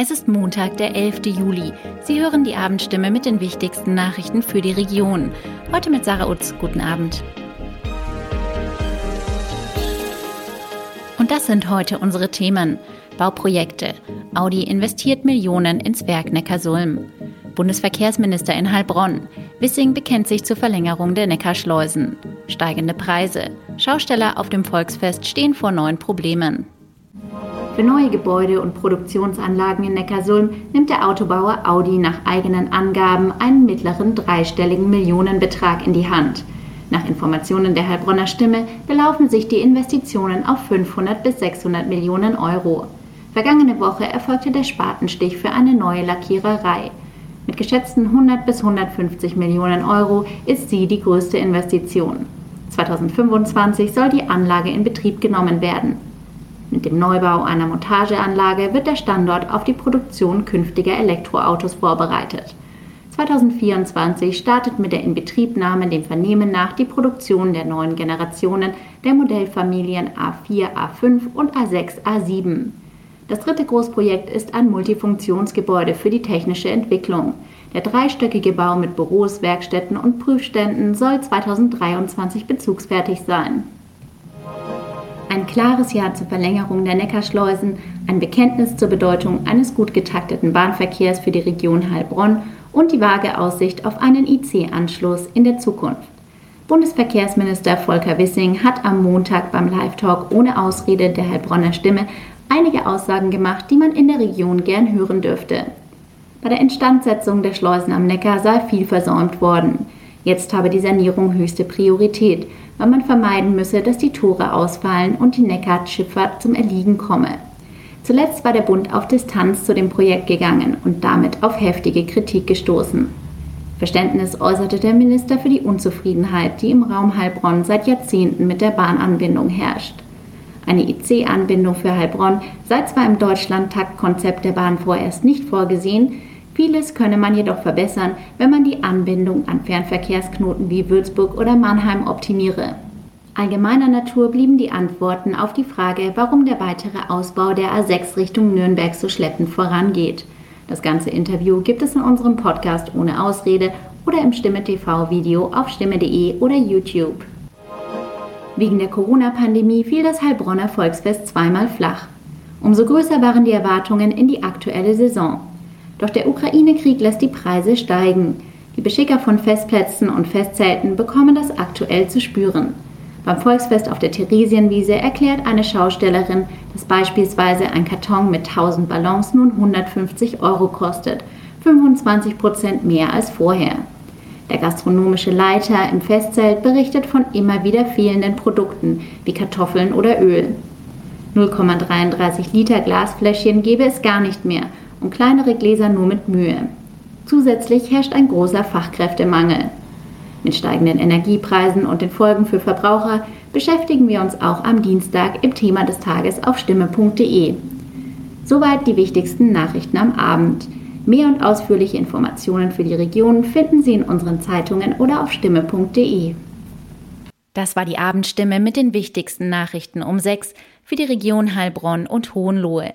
Es ist Montag, der 11. Juli. Sie hören die Abendstimme mit den wichtigsten Nachrichten für die Region. Heute mit Sarah Utz. Guten Abend. Und das sind heute unsere Themen. Bauprojekte. Audi investiert Millionen ins Werk Neckarsulm. Bundesverkehrsminister in Heilbronn. Wissing bekennt sich zur Verlängerung der Neckarschleusen. Steigende Preise. Schausteller auf dem Volksfest stehen vor neuen Problemen. Für neue Gebäude und Produktionsanlagen in Neckarsulm nimmt der Autobauer Audi nach eigenen Angaben einen mittleren dreistelligen Millionenbetrag in die Hand. Nach Informationen der Heilbronner Stimme belaufen sich die Investitionen auf 500 bis 600 Millionen Euro. Vergangene Woche erfolgte der Spatenstich für eine neue Lackiererei. Mit geschätzten 100 bis 150 Millionen Euro ist sie die größte Investition. 2025 soll die Anlage in Betrieb genommen werden. Mit dem Neubau einer Montageanlage wird der Standort auf die Produktion künftiger Elektroautos vorbereitet. 2024 startet mit der Inbetriebnahme dem Vernehmen nach die Produktion der neuen Generationen der Modellfamilien A4, A5 und A6, A7. Das dritte Großprojekt ist ein Multifunktionsgebäude für die technische Entwicklung. Der dreistöckige Bau mit Büros, Werkstätten und Prüfständen soll 2023 bezugsfertig sein ein klares Ja zur Verlängerung der Neckarschleusen, ein Bekenntnis zur Bedeutung eines gut getakteten Bahnverkehrs für die Region Heilbronn und die vage Aussicht auf einen IC-Anschluss in der Zukunft. Bundesverkehrsminister Volker Wissing hat am Montag beim Live-Talk ohne Ausrede der Heilbronner Stimme einige Aussagen gemacht, die man in der Region gern hören dürfte. Bei der Instandsetzung der Schleusen am Neckar sei viel versäumt worden. Jetzt habe die Sanierung höchste Priorität, weil man vermeiden müsse, dass die Tore ausfallen und die Neckarschifffahrt zum Erliegen komme. Zuletzt war der Bund auf Distanz zu dem Projekt gegangen und damit auf heftige Kritik gestoßen. Verständnis äußerte der Minister für die Unzufriedenheit, die im Raum Heilbronn seit Jahrzehnten mit der Bahnanbindung herrscht. Eine IC-Anbindung für Heilbronn sei zwar im Deutschland-Taktkonzept der Bahn vorerst nicht vorgesehen, Vieles könne man jedoch verbessern, wenn man die Anbindung an Fernverkehrsknoten wie Würzburg oder Mannheim optimiere. Allgemeiner Natur blieben die Antworten auf die Frage, warum der weitere Ausbau der A6 Richtung Nürnberg so schleppend vorangeht. Das ganze Interview gibt es in unserem Podcast ohne Ausrede oder im Stimme TV Video auf stimme.de oder YouTube. Wegen der Corona-Pandemie fiel das Heilbronner Volksfest zweimal flach. Umso größer waren die Erwartungen in die aktuelle Saison. Doch der Ukraine-Krieg lässt die Preise steigen. Die Beschicker von Festplätzen und Festzelten bekommen das aktuell zu spüren. Beim Volksfest auf der Theresienwiese erklärt eine Schaustellerin, dass beispielsweise ein Karton mit 1000 Ballons nun 150 Euro kostet, 25 Prozent mehr als vorher. Der gastronomische Leiter im Festzelt berichtet von immer wieder fehlenden Produkten wie Kartoffeln oder Öl. 0,33 Liter Glasfläschchen gäbe es gar nicht mehr und kleinere Gläser nur mit Mühe. Zusätzlich herrscht ein großer Fachkräftemangel. Mit steigenden Energiepreisen und den Folgen für Verbraucher beschäftigen wir uns auch am Dienstag im Thema des Tages auf stimme.de. Soweit die wichtigsten Nachrichten am Abend. Mehr und ausführliche Informationen für die Region finden Sie in unseren Zeitungen oder auf stimme.de. Das war die Abendstimme mit den wichtigsten Nachrichten um 6 für die Region Heilbronn und Hohenlohe.